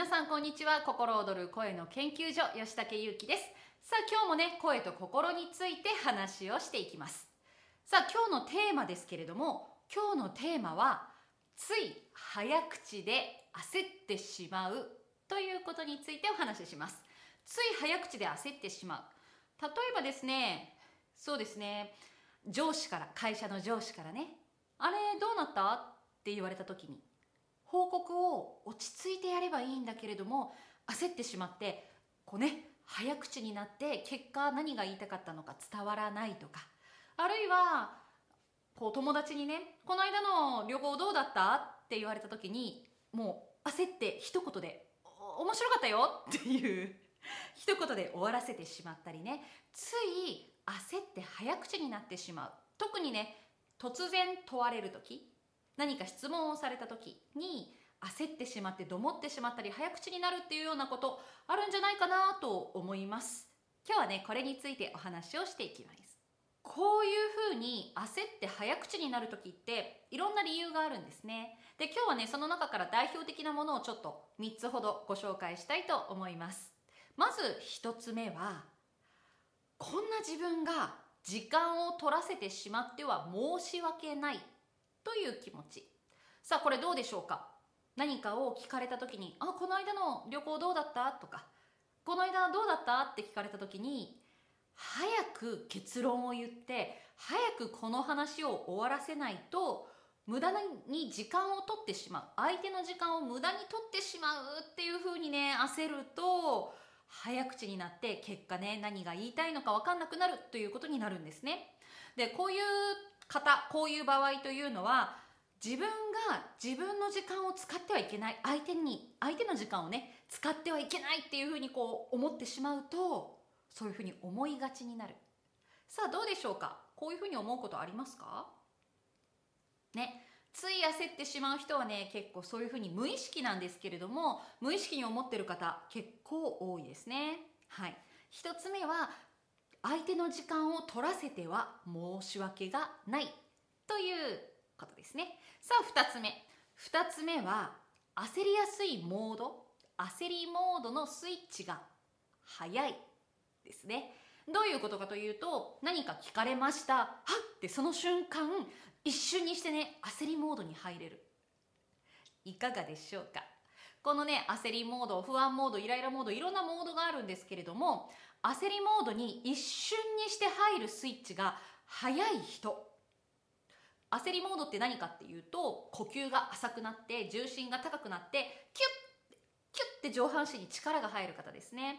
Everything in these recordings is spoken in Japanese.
皆さんこんにちは。心躍る声の研究所吉武優希です。さあ今日もね声と心について話をしていきます。さあ今日のテーマですけれども今日のテーマはつい早口で焦ってしまうということについてお話しします。つい早口で焦ってしまう。例えばですねそうですね上司から会社の上司からねあれどうなった？って言われた時に報告を落ち着いてやればいいんだけれども焦ってしまってこうね早口になって結果何が言いたかったのか伝わらないとか。あるいはこう友達にね「この間の旅行どうだった?」って言われた時にもう焦って一言で「面白かったよ」っていう一言で終わらせてしまったりね。つい焦って早口になってしまう。特にね突然問われる時何か質問をされた時に焦ってしまってどもってしまったり早口になるっていうようなことあるんじゃないかなと思います。今日はねこれについてお話をしていきます。こういうふうに焦って早口になる時っていろんな理由があるんですね。で今日はねその中から代表的なものをちょっと3つほどご紹介したいと思います。まず1つ目はこんな自分が時間を取らせてしまっては申し訳ない。という気持ちさあこれどうでしょうか？何かを聞かれた時に「あこの間の旅行どうだった?」とか「この間どうだった?」って聞かれた時に早く結論を言って早くこの話を終わらせないと無駄に時間を取ってしまう相手の時間を無駄に取ってしまうっていう風にね焦ると早口になって結果ね何が言いたいのか分かんなくなるということになるんですね。でこういう方こういう場合というのは自分が自分の時間を使ってはいけない。相手に相手の時間をね使ってはいけないっていうふうにこう思ってしまうとそういうふうに思いがちになる。さあどうでしょうか？こういうふうに思うことありますか？ね。つい焦ってしまう人はね結構そういうふうに無意識なんですけれども無意識に思ってる方結構多いですね。はい。一つ目は相手の時間を取らせては申し訳がないということですね。さあ2つ目。2つ目は焦りやすいモード。焦りモードのスイッチが早いですね。どういうことかというと何か聞かれました。はってその瞬間一瞬にしてね焦りモードに入れる。いかがでしょうか。このね焦りモード不安モードイライラモードいろんなモードがあるんですけれども焦りモードに一瞬にして入るスイッチが速い人。焦りモードって何かっていうと呼吸が浅くなって重心が高くなってキュッキュッて上半身に力が入る方ですね。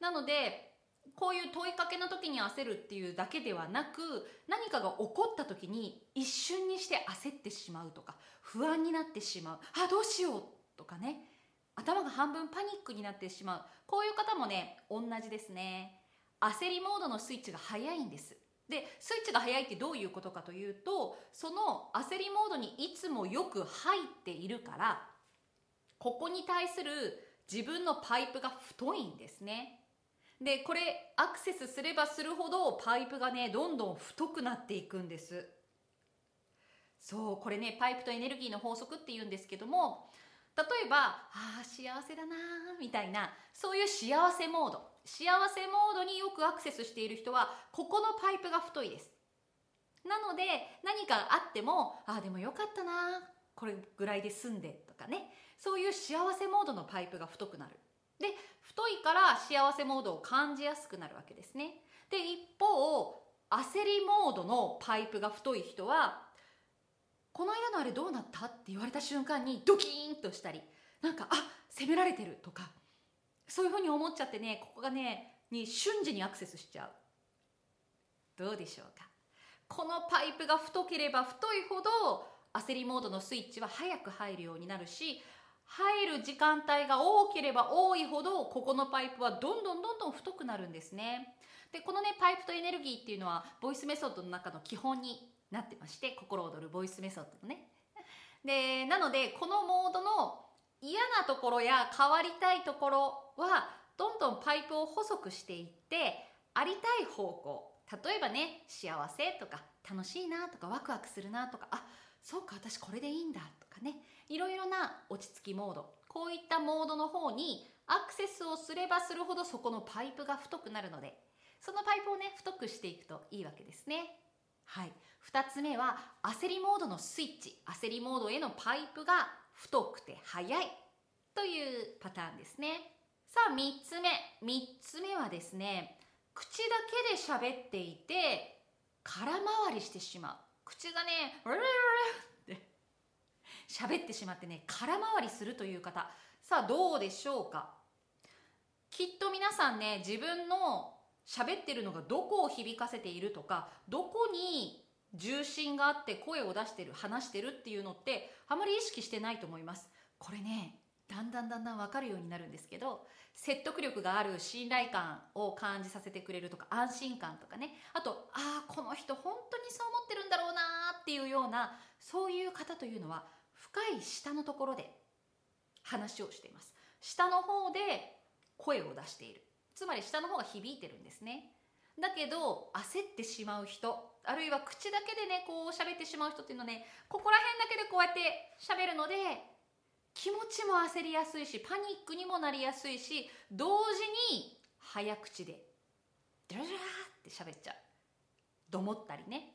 なのでこういう問いかけの時に焦るっていうだけではなく何かが起こった時に一瞬にして焦ってしまうとか不安になってしまう。あどうしようとかね。頭が半分パニックになってしまう。こういう方もね同じですね。焦りモードのスイッチが早いんです。でスイッチが早いってどういうことかというとその焦りモードにいつもよく入っているからここに対する自分のパイプが太いんですね。でこれアクセスすればするほどパイプがねどんどん太くなっていくんです。そうこれねパイプとエネルギーの法則っていうんですけども例えば「ああ幸せだな」みたいなそういう幸せモード。幸せモードによくアクセスしている人はここのパイプが太いです。なので何かあっても「ああでもよかったなこれぐらいで済んで」とかね。そういう幸せモードのパイプが太くなる。で太いから幸せモードを感じやすくなるわけですね。で一方焦りモードのパイプが太い人はこの間のあれどうなった？って言われた瞬間にドキーンとしたりなんかあ責められてるとかそういうふうに思っちゃってねここがねに瞬時にアクセスしちゃう。どうでしょうか。このパイプが太ければ太いほど焦りモードのスイッチは早く入るようになるし入る時間帯が多ければ多いほどここのパイプはどんどんどんどん太くなるんですね。でこのねパイプとエネルギーっていうのはボイスメソッドの中の基本になってまして心躍るボイスメソッドのね。でなのでこのモードの嫌なところや変わりたいところはどんどんパイプを細くしていってありたい方向例えばね幸せとか楽しいなとかワクワクするなとかあそうか私これでいいんだとかね。いろいろな落ち着きモード。こういったモードの方にアクセスをすればするほどそこのパイプが太くなるのでそのパイプをね太くしていくといいわけですね。はい。2つ目は焦りモードのスイッチ。焦りモードへのパイプが太くて速い。というパターンですね。さあ3つ目。3つ目はですね口だけで喋っていて空回りしてしまう。口がね「ルルルル」って喋ってしまってね空回りするという方。さあどうでしょうか？きっと皆さんね自分の喋ってるのがどこを響かせているとかどこに重心があって声を出してる話してるっていうのってあまり意識してないと思います。これねだんだんだんだん分かるようになるんですけど説得力がある信頼感を感じさせてくれるとか安心感とかね。あとああこの人本当にそう思ってるんだろうなっていうようなそういう方というのは深い下のところで話をしています。下の方で声を出している。つまり下の方が響いてるんですね。だけど焦ってしまう人あるいは口だけでねこう喋ってしまう人っていうのはねここら辺だけでこうやって喋るので気持ちも焦りやすいしパニックにもなりやすいし同時に早口でドラドラって喋っちゃう。どもったりね。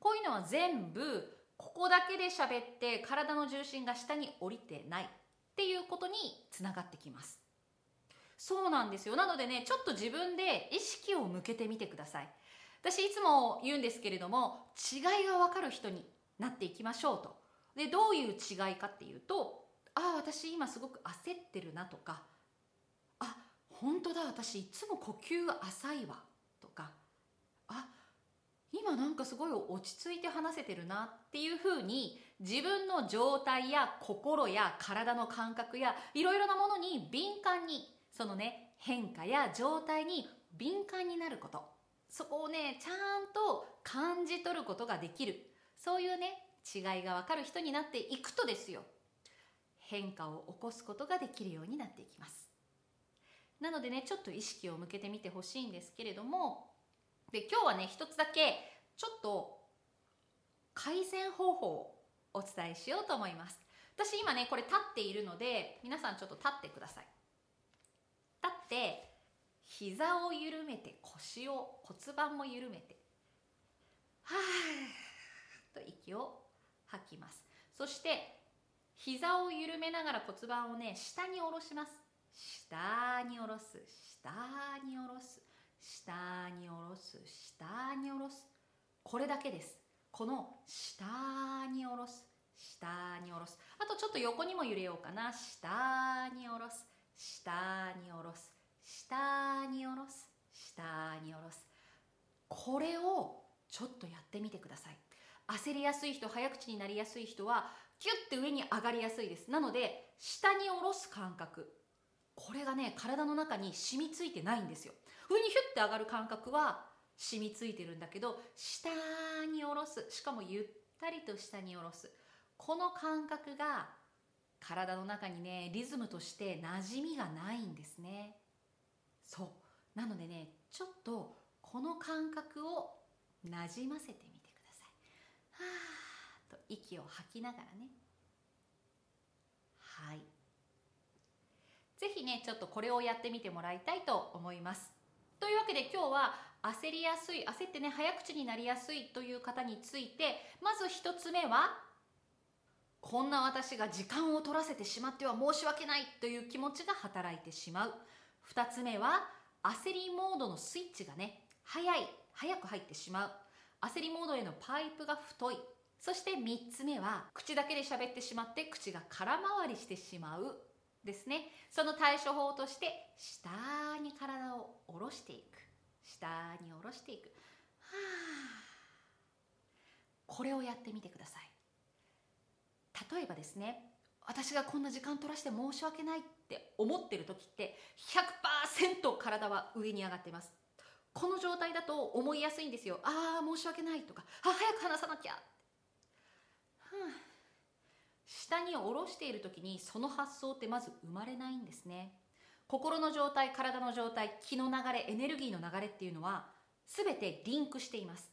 こういうのは全部ここだけで喋って体の重心が下に降りてないっていうことにつながってきます。そうなんですよ。なのでねちょっと自分で意識を向けてみてください。私いつも言うんですけれども違いが分かる人になっていきましょうと。でどういう違いかっていうとああ私今すごく焦ってるなとかあ本当だ私いつも呼吸浅いわとかあ今なんかすごい落ち着いて話せてるなっていうふうに自分の状態や心や体の感覚やいろいろなものに敏感にそのね変化や状態に敏感になること。そこをねちゃんと感じ取ることができる。そういうね違いがわかる人になっていくとですよ。変化を起こすことができるようになっていきます。なのでねちょっと意識を向けてみてほしいんですけれどもで今日はね一つだけちょっと改善方法をお伝えしようと思います。私今ねこれ立っているので皆さんちょっと立ってください。って膝を緩めて腰を骨盤も緩めて。はー。と息を吐きます。そして膝を緩めながら骨盤をね下に下ろします。下に下ろす。下に下ろす。下に下ろす。下に下ろす。これだけです。この下に下ろす。下に下ろす。あとちょっと横にも揺れようかな。下に下ろす。下に下ろす。下に下ろす。下に下ろす。これをちょっとやってみてください。焦りやすい人早口になりやすい人はキュッて上に上がりやすいです。なので下に下ろす感覚。これがね体の中に染みついてないんですよ。上にヒュッて上がる感覚は染みついてるんだけど下に下ろす。しかもゆったりと下に下ろす。この感覚が体の中にねリズムとして馴染みがないんですね。そう。なのでねちょっとこの感覚をなじませてみてください。はーっと息を吐きながらね。はい。ぜひねちょっとこれをやってみてもらいたいと思います。というわけで今日は焦りやすい焦ってね早口になりやすいという方についてまず一つ目はこんな私が時間を取らせてしまっては申し訳ないという気持ちが働いてしまう。2つ目は焦りモードのスイッチがね早い早く入ってしまう。焦りモードへのパイプが太い。そして3つ目は口だけで喋ってしまって口が空回りしてしまう。ですね。その対処法として下に体を下ろしていく。下に下ろしていく。はあこれをやってみてください。例えばですね私がこんな時間取らせて申し訳ないって思ってる時って100%体は上に上がってます。この状態だと思いやすいんですよ。ああ申し訳ないとか。あ早く話さなきゃ、はあ、下に下ろしている時にその発想ってまず生まれないんですね。心の状態体の状態気の流れエネルギーの流れっていうのは全てリンクしています。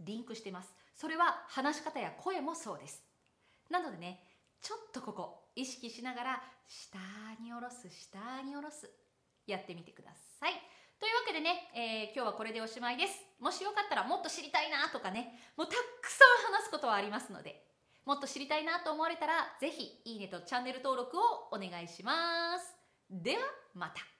リンクしてます。それは話し方や声もそうです。なのでねちょっとここ意識しながら下に下ろす下に下ろすやってみてください。というわけでね、えー、今日はこれでおしまいです。もしよかったらもっと知りたいなとかねもうたくさん話すことはありますのでもっと知りたいなと思われたらぜひいいねとチャンネル登録をお願いします。ではまた。